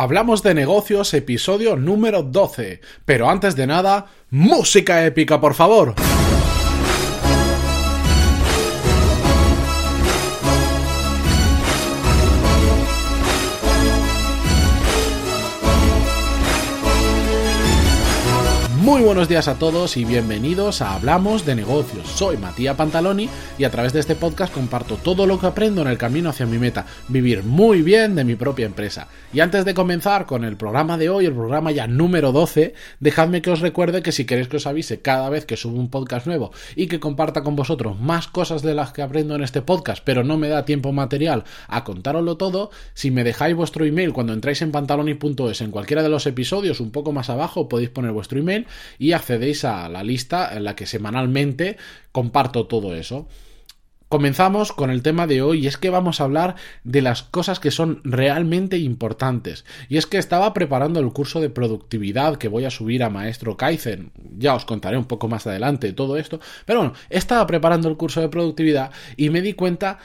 Hablamos de negocios, episodio número 12. Pero antes de nada, música épica, por favor. Muy buenos días a todos y bienvenidos a Hablamos de negocios. Soy Matías Pantaloni y a través de este podcast comparto todo lo que aprendo en el camino hacia mi meta, vivir muy bien de mi propia empresa. Y antes de comenzar con el programa de hoy, el programa ya número 12, dejadme que os recuerde que si queréis que os avise cada vez que subo un podcast nuevo y que comparta con vosotros más cosas de las que aprendo en este podcast, pero no me da tiempo material a contároslo todo, si me dejáis vuestro email cuando entráis en pantaloni.es en cualquiera de los episodios, un poco más abajo podéis poner vuestro email y accedéis a la lista en la que semanalmente comparto todo eso. Comenzamos con el tema de hoy y es que vamos a hablar de las cosas que son realmente importantes. Y es que estaba preparando el curso de productividad que voy a subir a Maestro Kaizen. Ya os contaré un poco más adelante todo esto. Pero bueno, estaba preparando el curso de productividad y me di cuenta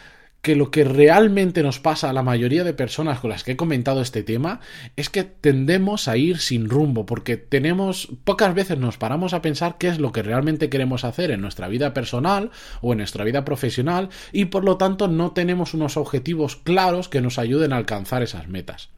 que lo que realmente nos pasa a la mayoría de personas con las que he comentado este tema es que tendemos a ir sin rumbo, porque tenemos, pocas veces nos paramos a pensar qué es lo que realmente queremos hacer en nuestra vida personal o en nuestra vida profesional y por lo tanto no tenemos unos objetivos claros que nos ayuden a alcanzar esas metas.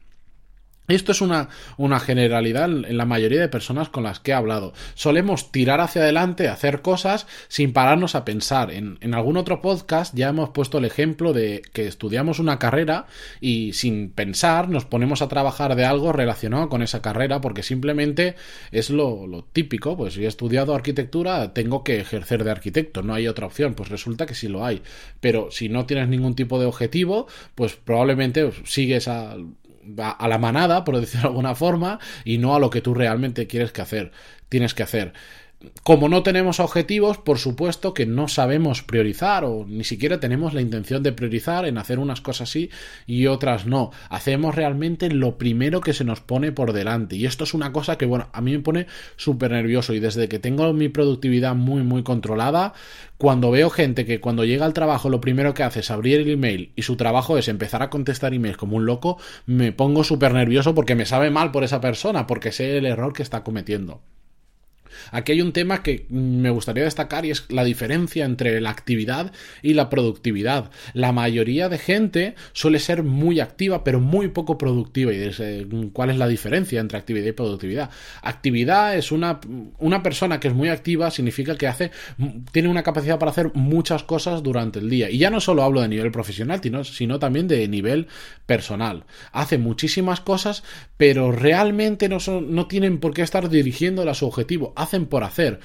Esto es una, una, generalidad en la mayoría de personas con las que he hablado. Solemos tirar hacia adelante, hacer cosas sin pararnos a pensar. En, en, algún otro podcast ya hemos puesto el ejemplo de que estudiamos una carrera y sin pensar nos ponemos a trabajar de algo relacionado con esa carrera porque simplemente es lo, lo típico. Pues si he estudiado arquitectura tengo que ejercer de arquitecto, no hay otra opción. Pues resulta que sí lo hay. Pero si no tienes ningún tipo de objetivo, pues probablemente sigues a a la manada, por decirlo de alguna forma, y no a lo que tú realmente quieres que hacer, tienes que hacer. Como no tenemos objetivos, por supuesto que no sabemos priorizar o ni siquiera tenemos la intención de priorizar en hacer unas cosas sí y otras no. Hacemos realmente lo primero que se nos pone por delante. Y esto es una cosa que, bueno, a mí me pone súper nervioso y desde que tengo mi productividad muy, muy controlada, cuando veo gente que cuando llega al trabajo lo primero que hace es abrir el email y su trabajo es empezar a contestar emails como un loco, me pongo súper nervioso porque me sabe mal por esa persona, porque sé el error que está cometiendo. Aquí hay un tema que me gustaría destacar y es la diferencia entre la actividad y la productividad. La mayoría de gente suele ser muy activa pero muy poco productiva. ¿Y cuál es la diferencia entre actividad y productividad? Actividad es una, una persona que es muy activa, significa que hace, tiene una capacidad para hacer muchas cosas durante el día. Y ya no solo hablo de nivel profesional, sino, sino también de nivel personal. Hace muchísimas cosas, pero realmente no, son, no tienen por qué estar dirigiendo a su objetivo hacen por hacer.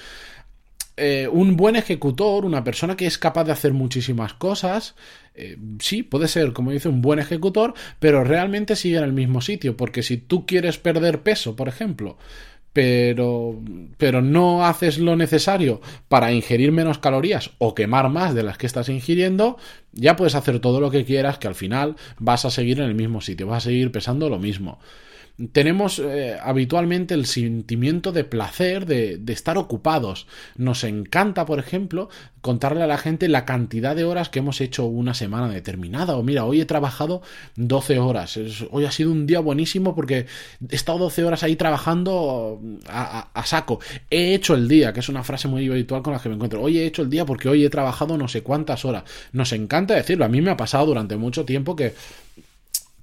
Eh, un buen ejecutor, una persona que es capaz de hacer muchísimas cosas, eh, sí, puede ser, como dice, un buen ejecutor, pero realmente sigue en el mismo sitio, porque si tú quieres perder peso, por ejemplo, pero, pero no haces lo necesario para ingerir menos calorías o quemar más de las que estás ingiriendo, ya puedes hacer todo lo que quieras, que al final vas a seguir en el mismo sitio, vas a seguir pesando lo mismo tenemos eh, habitualmente el sentimiento de placer de, estar ocupados. Nos encanta, por ejemplo, contarle a la gente la cantidad de horas que hemos hecho una semana determinada. O mira, hoy he trabajado 12 horas. hoy ha sido un día buenísimo porque he estado 12 horas ahí trabajando a, a, saco. He hecho el día, que es una frase muy habitual con la que me encuentro. Hoy he hecho el día porque hoy he trabajado no sé cuántas horas. Nos encanta decirlo. A mí me ha pasado durante mucho tiempo que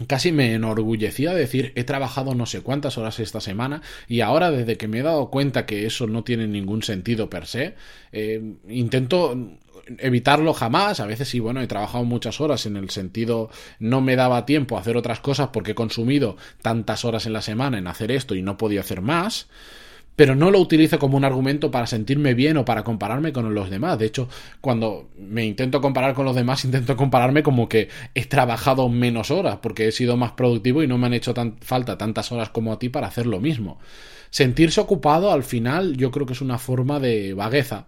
casi me enorgullecía decir he trabajado no sé cuántas horas esta semana y ahora desde que me he dado cuenta que eso no tiene ningún sentido per se, eh, intento evitarlo jamás. A veces sí, bueno, he trabajado muchas horas en el sentido no me daba tiempo a hacer otras cosas porque he consumido tantas horas en la semana en hacer esto y no podía hacer más pero no lo utilizo como un argumento para sentirme bien o para compararme con los demás. De hecho, cuando me intento comparar con los demás, intento compararme como que he trabajado menos horas porque he sido más productivo y no me han hecho falta tantas horas como a ti para hacer lo mismo. Sentirse ocupado al final yo creo que es una forma de vagueza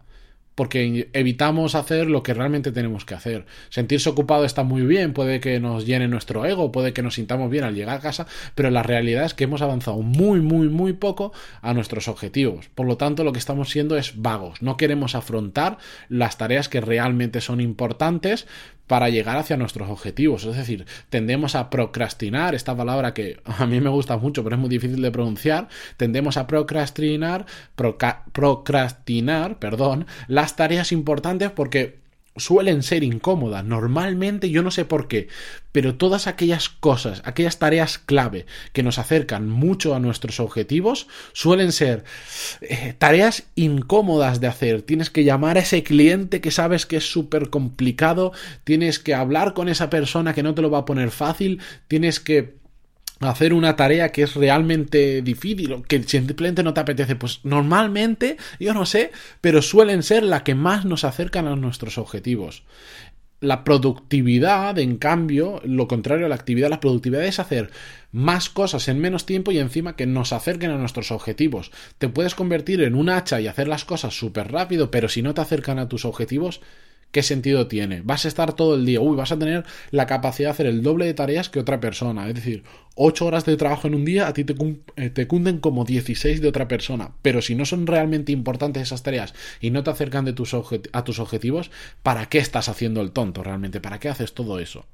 porque evitamos hacer lo que realmente tenemos que hacer. Sentirse ocupado está muy bien, puede que nos llene nuestro ego, puede que nos sintamos bien al llegar a casa, pero la realidad es que hemos avanzado muy, muy, muy poco a nuestros objetivos. Por lo tanto, lo que estamos siendo es vagos. No queremos afrontar las tareas que realmente son importantes para llegar hacia nuestros objetivos. Es decir, tendemos a procrastinar, esta palabra que a mí me gusta mucho, pero es muy difícil de pronunciar, tendemos a procrastinar, procrastinar, perdón, las tareas importantes porque suelen ser incómodas. Normalmente, yo no sé por qué, pero todas aquellas cosas, aquellas tareas clave que nos acercan mucho a nuestros objetivos, suelen ser eh, tareas incómodas de hacer. Tienes que llamar a ese cliente que sabes que es súper complicado, tienes que hablar con esa persona que no te lo va a poner fácil, tienes que hacer una tarea que es realmente difícil o que simplemente no te apetece, pues normalmente, yo no sé, pero suelen ser la que más nos acercan a nuestros objetivos. La productividad, en cambio, lo contrario a la actividad, la productividad es hacer más cosas en menos tiempo y encima que nos acerquen a nuestros objetivos. Te puedes convertir en un hacha y hacer las cosas súper rápido, pero si no te acercan a tus objetivos, ¿qué sentido tiene? Vas a estar todo el día, uy, vas a tener la capacidad de hacer el doble de tareas que otra persona. Es decir, 8 horas de trabajo en un día a ti te, eh, te cunden como 16 de otra persona. Pero si no son realmente importantes esas tareas y no te acercan de tus a tus objetivos, ¿para qué estás haciendo el tonto realmente? ¿Para qué haces todo eso?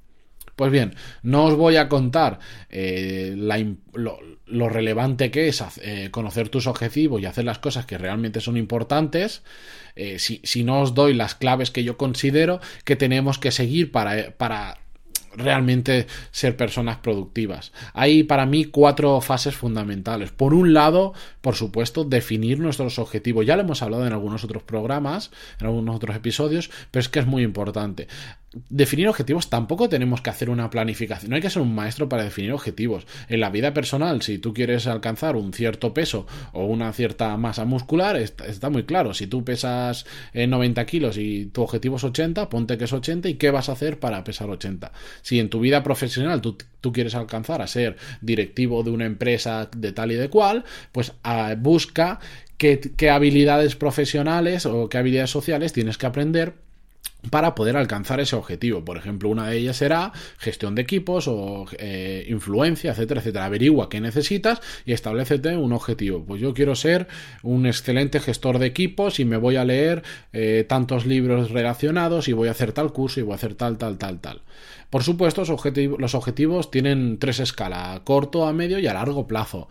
Pues bien, no os voy a contar eh, lo, relevante que es eh, conocer tus objetivos y hacer las cosas que realmente son importantes, eh, si, si, no os doy las claves que yo considero que tenemos que seguir para, para realmente ser personas productivas. Hay para mí cuatro fases fundamentales. Por un lado, por supuesto, definir nuestros objetivos. Ya lo hemos hablado en algunos otros programas, en algunos otros episodios, pero es que es muy importante definir objetivos tampoco tenemos que hacer una planificación. No hay que ser un maestro para definir objetivos. En la vida personal, si tú quieres alcanzar un cierto peso o una cierta masa muscular, está, muy claro. Si tú pesas 90 eh, kilos y tu objetivo es 80, ponte que es 80 y qué vas a hacer para pesar 80. Si en tu vida profesional tú, quieres alcanzar a ser directivo de una empresa de tal y de cual, pues ah, busca qué habilidades profesionales o qué habilidades sociales tienes que aprender para poder alcanzar ese objetivo. Por ejemplo, una de ellas será gestión de equipos o eh, influencia, etcétera, etcétera. Averigua qué necesitas y establecete un objetivo. Pues yo quiero ser un excelente gestor de equipos y me voy a leer eh, tantos libros relacionados y voy a hacer tal curso y voy a hacer tal, tal, tal, tal. Por supuesto, los objetivos tienen tres escalas, a corto, a medio y a largo plazo.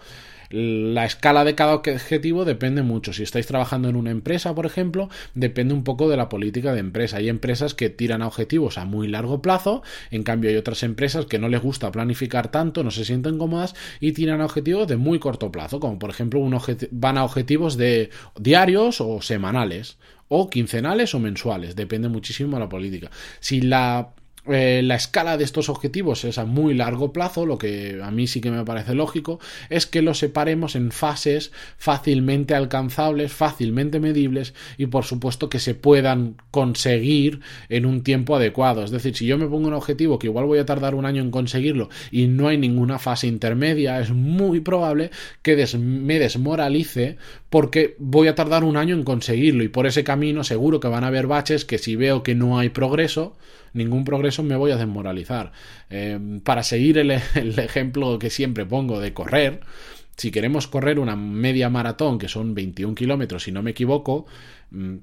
La escala de cada objetivo depende mucho. Si estáis trabajando en una empresa, por ejemplo, depende un poco de la política de empresa. Hay empresas que tiran a objetivos a muy largo plazo, en cambio hay otras empresas que no les gusta planificar tanto, no se sienten cómodas y tiran a objetivos de muy corto plazo, como por ejemplo van a objetivos de diarios o semanales o quincenales o mensuales, depende muchísimo de la política. Si la eh, la escala de estos objetivos es a muy largo plazo, lo que a mí sí que me parece lógico, es que los separemos en fases fácilmente alcanzables, fácilmente medibles y por supuesto que se puedan conseguir en un tiempo adecuado. Es decir, si yo me pongo un objetivo que igual voy a tardar un año en conseguirlo y no hay ninguna fase intermedia, es muy probable que me desmoralice porque voy a tardar un año en conseguirlo y por ese camino seguro que van a haber baches que si veo que no hay progreso, ningún progreso me voy a desmoralizar. Eh, para seguir el, ejemplo que siempre pongo de correr, si queremos correr una media maratón, que son 21 kilómetros, si no me equivoco, mm,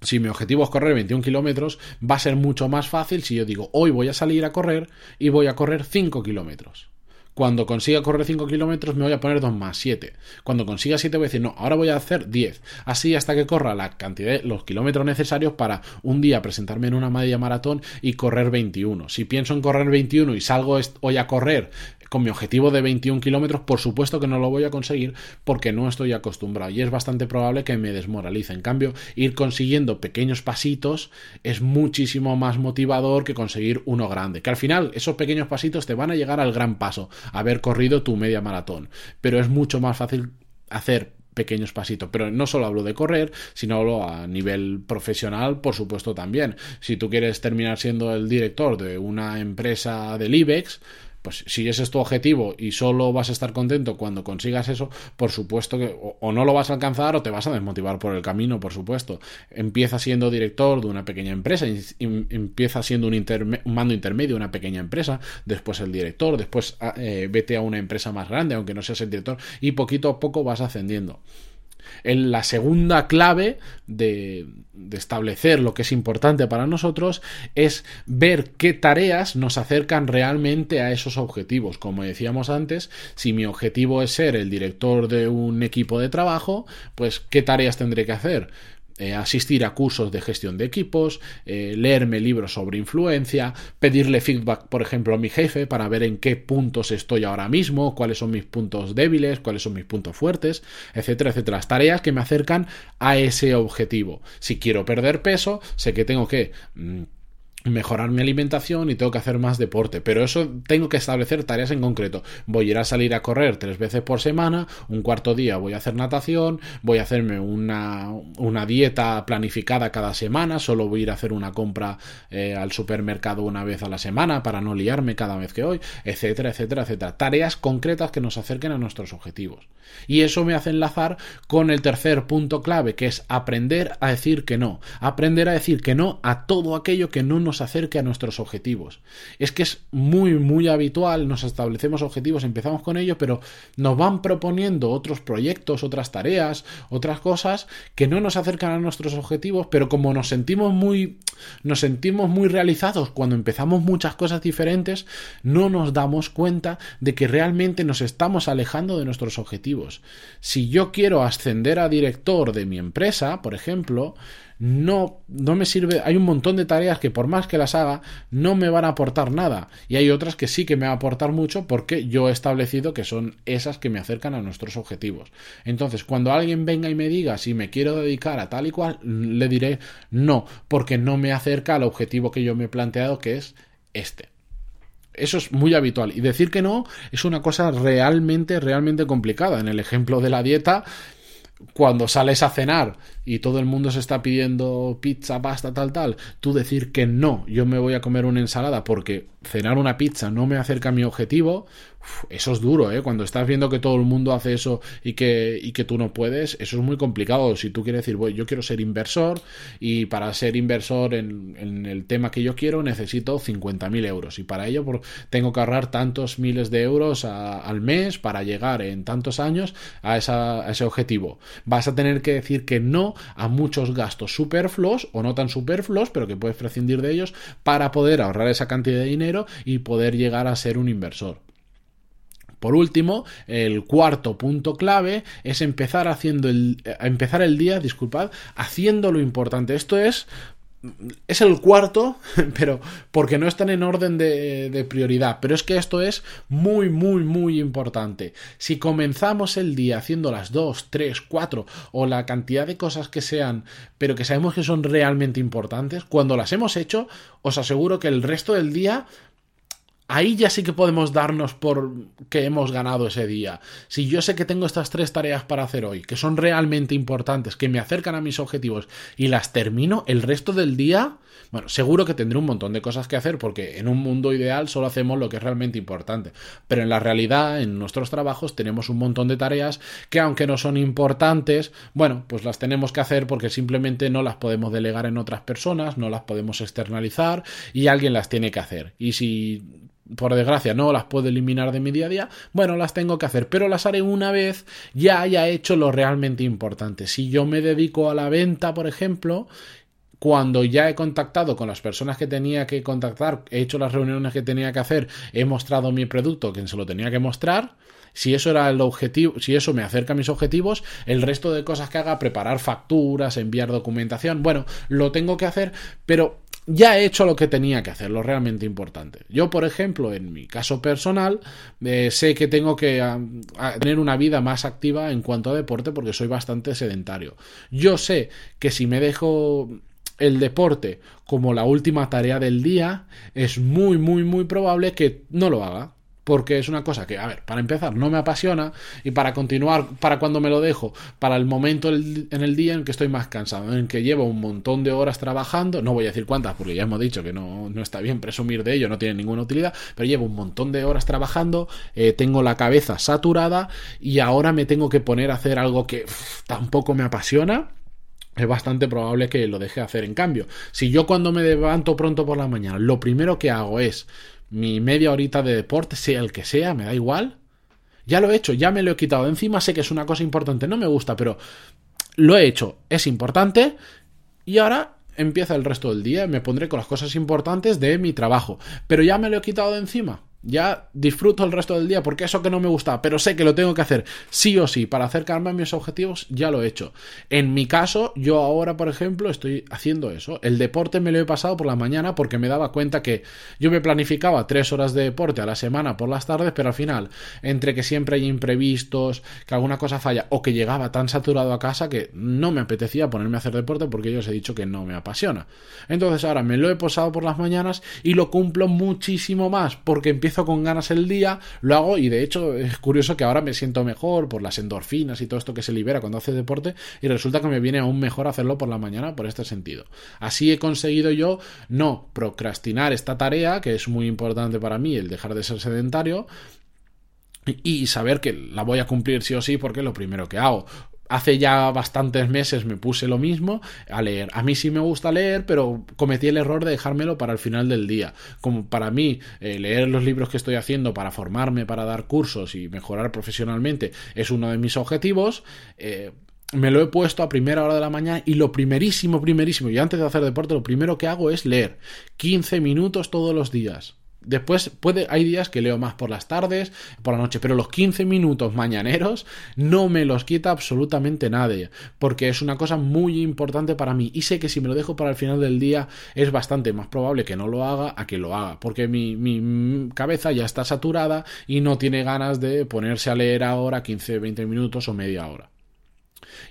si mi objetivo es correr 21 kilómetros, va a ser mucho más fácil si yo digo, hoy voy a salir a correr y voy a correr 5 kilómetros. Cuando consiga correr 5 kilómetros me voy a poner 2 más 7. Cuando consiga 7 voy a decir, no, ahora voy a hacer 10. Así hasta que corra la cantidad los kilómetros necesarios para un día presentarme en una media maratón y correr 21. Si pienso en correr 21 y salgo hoy a correr con mi objetivo de 21 kilómetros, por supuesto que no lo voy a conseguir porque no estoy acostumbrado y es bastante probable que me desmoralice. En cambio, ir consiguiendo pequeños pasitos es muchísimo más motivador que conseguir uno grande. Que al final esos pequeños pasitos te van a llegar al gran paso, haber corrido tu media maratón. Pero es mucho más fácil hacer pequeños pasitos. Pero no solo hablo de correr, sino hablo a nivel profesional, por supuesto también. Si tú quieres terminar siendo el director de una empresa del IBEX, pues si ese es tu objetivo y solo vas a estar contento cuando consigas eso, por supuesto que o, no lo vas a alcanzar o te vas a desmotivar por el camino, por supuesto. Empieza siendo director de una pequeña empresa, empieza siendo un, mando intermedio de una pequeña empresa, después el director, después ah, eh, vete a una empresa más grande, aunque no seas el director, y poquito a poco vas ascendiendo. En la segunda clave de, establecer lo que es importante para nosotros es ver qué tareas nos acercan realmente a esos objetivos. Como decíamos antes, si mi objetivo es ser el director de un equipo de trabajo, pues qué tareas tendré que hacer eh, asistir a cursos de gestión de equipos, eh, leerme libros sobre influencia, pedirle feedback, por ejemplo, a mi jefe para ver en qué puntos estoy ahora mismo, cuáles son mis puntos débiles, cuáles son mis puntos fuertes, etcétera, etcétera. Las tareas que me acercan a ese objetivo. Si quiero perder peso, sé que tengo que... Mm, mejorar mi alimentación y tengo que hacer más deporte. Pero eso tengo que establecer tareas en concreto. Voy a ir a salir a correr tres veces por semana, un cuarto día voy a hacer natación, voy a hacerme una, una dieta planificada cada semana, solo voy a ir a hacer una compra eh, al supermercado una vez a la semana para no liarme cada vez que hoy, etcétera, etcétera, etcétera. Tareas concretas que nos acerquen a nuestros objetivos. Y eso me hace enlazar con el tercer punto clave, que es aprender a decir que no. Aprender a decir que no a todo aquello que no nos acerque a nuestros objetivos. Es que es muy, muy habitual, nos establecemos objetivos, empezamos con ello, pero nos van proponiendo otros proyectos, otras tareas, otras cosas que no nos acercan a nuestros objetivos, pero como nos sentimos muy, nos sentimos muy realizados cuando empezamos muchas cosas diferentes, no nos damos cuenta de que realmente nos estamos alejando de nuestros objetivos. Si yo quiero ascender a director de mi empresa, por ejemplo, no, no me sirve. Hay un montón de tareas que por más que las haga, no me van a aportar nada. Y hay otras que sí que me van a aportar mucho porque yo he establecido que son esas que me acercan a nuestros objetivos. Entonces, cuando alguien venga y me diga si me quiero dedicar a tal y cual, le diré no, porque no me acerca al objetivo que yo me he planteado, que es este. Eso es muy habitual. Y decir que no es una cosa realmente, realmente complicada. En el ejemplo de la dieta, cuando sales a cenar y todo el mundo se está pidiendo pizza, pasta, tal, tal, tú decir que no, yo me voy a comer una ensalada porque cenar una pizza no me acerca a mi objetivo, eso es duro, ¿eh? Cuando estás viendo que todo el mundo hace eso y que, y que tú no puedes, eso es muy complicado. Si tú quieres decir, yo quiero ser inversor y para ser inversor en, en el tema que yo quiero necesito 50.000 euros y para ello tengo que ahorrar tantos miles de euros al mes para llegar en tantos años a, a ese objetivo. Vas a tener que decir que no a muchos gastos superfluos o no tan superfluos, pero que puedes prescindir de ellos para poder ahorrar esa cantidad de dinero y poder llegar a ser un inversor. Por último, el cuarto punto clave es empezar haciendo el, empezar el día, disculpad, haciendo lo importante. Esto es es el cuarto, pero porque no están en orden de, de, prioridad. Pero es que esto es muy, muy, muy importante. Si comenzamos el día haciendo las dos, tres, cuatro o la cantidad de cosas que sean, pero que sabemos que son realmente importantes, cuando las hemos hecho, os aseguro que el resto del día ahí ya sí que podemos darnos por que hemos ganado ese día. Si yo sé que tengo estas tres tareas para hacer hoy, que son realmente importantes, que me acercan a mis objetivos y las termino, el resto del día, bueno, seguro que tendré un montón de cosas que hacer porque en un mundo ideal solo hacemos lo que es realmente importante. Pero en la realidad, en nuestros trabajos, tenemos un montón de tareas que aunque no son importantes, bueno, pues las tenemos que hacer porque simplemente no las podemos delegar en otras personas, no las podemos externalizar y alguien las tiene que hacer. Y si por desgracia no las puedo eliminar de mi día a día, bueno, las tengo que hacer, pero las haré una vez ya haya hecho lo realmente importante. Si yo me dedico a la venta, por ejemplo, cuando ya he contactado con las personas que tenía que contactar, he hecho las reuniones que tenía que hacer, he mostrado mi producto, quien se lo tenía que mostrar, si eso era el objetivo, si eso me acerca a mis objetivos, el resto de cosas que haga, preparar facturas, enviar documentación, bueno, lo tengo que hacer, pero ya he hecho lo que tenía que hacer, lo realmente importante. Yo, por ejemplo, en mi caso personal, eh, sé que tengo que tener una vida más activa en cuanto a deporte porque soy bastante sedentario. Yo sé que si me dejo el deporte como la última tarea del día, es muy, muy, muy probable que no lo haga porque es una cosa que, a ver, para empezar, no me apasiona y para continuar, para cuando me lo dejo, para el momento en el día en que estoy más cansado, en que llevo un montón de horas trabajando, no voy a decir cuántas, porque ya hemos dicho que no, no está bien presumir de ello, no tiene ninguna utilidad, pero llevo un montón de horas trabajando, eh, tengo la cabeza saturada y ahora me tengo que poner a hacer algo que tampoco me apasiona es bastante probable que lo deje hacer. En cambio, si yo cuando me levanto pronto por la mañana, lo primero que hago es mi media horita de deporte, sea el que sea, me da igual. Ya lo he hecho, ya me lo he quitado de encima, sé que es una cosa importante, no me gusta, pero lo he hecho, es importante y ahora empieza el resto del día, me pondré con las cosas importantes de mi trabajo, pero ya me lo he quitado de encima ya disfruto el resto del día porque eso que no me gusta, pero sé que lo tengo que hacer sí o sí para acercarme a mis objetivos, ya lo he hecho. En mi caso, yo ahora, por ejemplo, estoy haciendo eso. El deporte me lo he pasado por la mañana porque me daba cuenta que yo me planificaba tres horas de deporte a la semana por las tardes, pero al final, entre que siempre hay imprevistos, que alguna cosa falla o que llegaba tan saturado a casa que no me apetecía ponerme a hacer deporte porque yo os he dicho que no me apasiona. Entonces ahora me lo he pasado por las mañanas y lo cumplo muchísimo más porque empiezo con ganas el día, lo hago y de hecho es curioso que ahora me siento mejor por las endorfinas y todo esto que se libera cuando hace deporte y resulta que me viene aún mejor hacerlo por la mañana por este sentido. Así he conseguido yo no procrastinar esta tarea, que es muy importante para mí el dejar de ser sedentario, y saber que la voy a cumplir sí o sí porque es lo primero que hago hace ya bastantes meses me puse lo mismo a leer. A mí sí me gusta leer, pero cometí el error de dejármelo para el final del día. Como para mí eh, leer los libros que estoy haciendo para formarme, para dar cursos y mejorar profesionalmente es uno de mis objetivos. Eh, me lo he puesto a primera hora de la mañana y lo primerísimo, primerísimo, y antes de hacer deporte, lo primero que hago es leer 15 minutos todos los días. Después puede, hay días que leo más por las tardes, por la noche, pero los 15 minutos mañaneros no me los quita absolutamente nadie, porque es una cosa muy importante para mí y sé que si me lo dejo para el final del día es bastante más probable que no lo haga a que lo haga, porque mi, mi cabeza ya está saturada y no tiene ganas de ponerse a leer ahora 15, 20 minutos o media hora.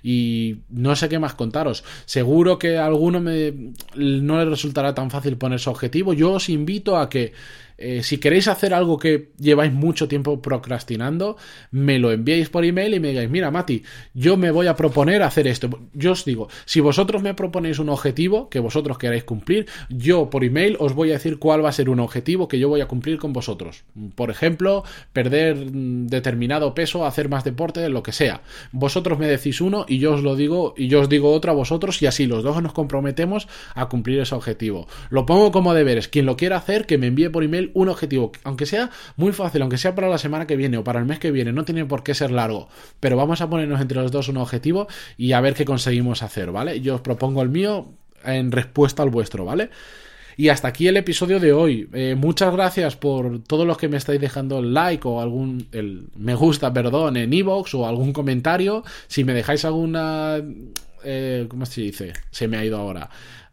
Y no sé qué más contaros. Seguro que a alguno me, no le resultará tan fácil ponerse objetivo. Yo os invito a que eh, si queréis hacer algo que lleváis mucho tiempo procrastinando, me lo enviéis por email y me digáis, mira, Mati, yo me voy a proponer hacer esto. Yo os digo, si vosotros me proponéis un objetivo que vosotros queráis cumplir, yo por email os voy a decir cuál va a ser un objetivo que yo voy a cumplir con vosotros. Por ejemplo, perder mm, determinado peso, hacer más deporte, lo que sea. Vosotros me decís uno y yo os lo digo y yo os digo otro a vosotros y así los dos nos comprometemos a cumplir ese objetivo. Lo pongo como deberes. Quien lo quiera hacer, que me envíe por email un objetivo, aunque sea muy fácil, aunque sea para la semana que viene o para el mes que viene, no tiene por qué ser largo, pero vamos a ponernos entre los dos un objetivo y a ver qué conseguimos hacer, ¿vale? Yo os propongo el mío en respuesta al vuestro, ¿vale? Y hasta aquí el episodio de hoy. Eh, muchas gracias por todos los que me estáis dejando el like o algún el me gusta, perdón, en iVoox o algún comentario. Si me dejáis alguna eh, ¿cómo se dice? Se me ha ido ahora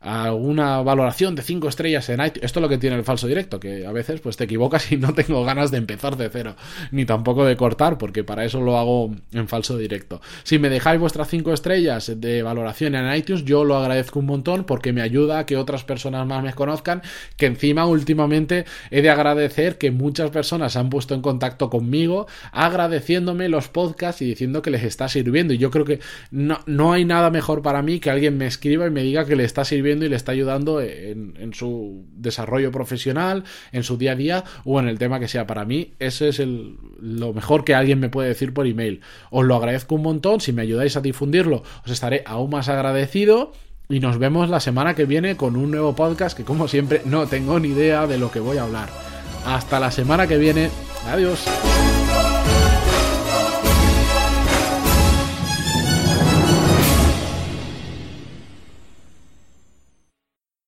alguna valoración de 5 estrellas en iTunes. Esto es lo que tiene el falso directo, que a veces pues te equivocas y no tengo ganas de empezar de cero, ni tampoco de cortar, porque para eso lo hago en falso directo. Si me dejáis vuestras 5 estrellas de valoración en iTunes, yo lo agradezco un montón porque me ayuda a que otras personas más me conozcan, que encima últimamente he de agradecer que muchas personas se han puesto en contacto conmigo agradeciéndome los podcasts y diciendo que les está sirviendo. Y yo creo que no, no hay nada mejor para mí que alguien me escriba y me diga que le está sirviendo y le está ayudando en, su desarrollo profesional, en su día a día o en el tema que sea para mí. Eso es lo mejor que alguien me puede decir por email. Os lo agradezco un montón. Si me ayudáis a difundirlo, os estaré aún más agradecido. Y nos vemos la semana que viene con un nuevo podcast que como siempre no tengo ni idea de lo que voy a hablar. Hasta la semana que viene. Adiós.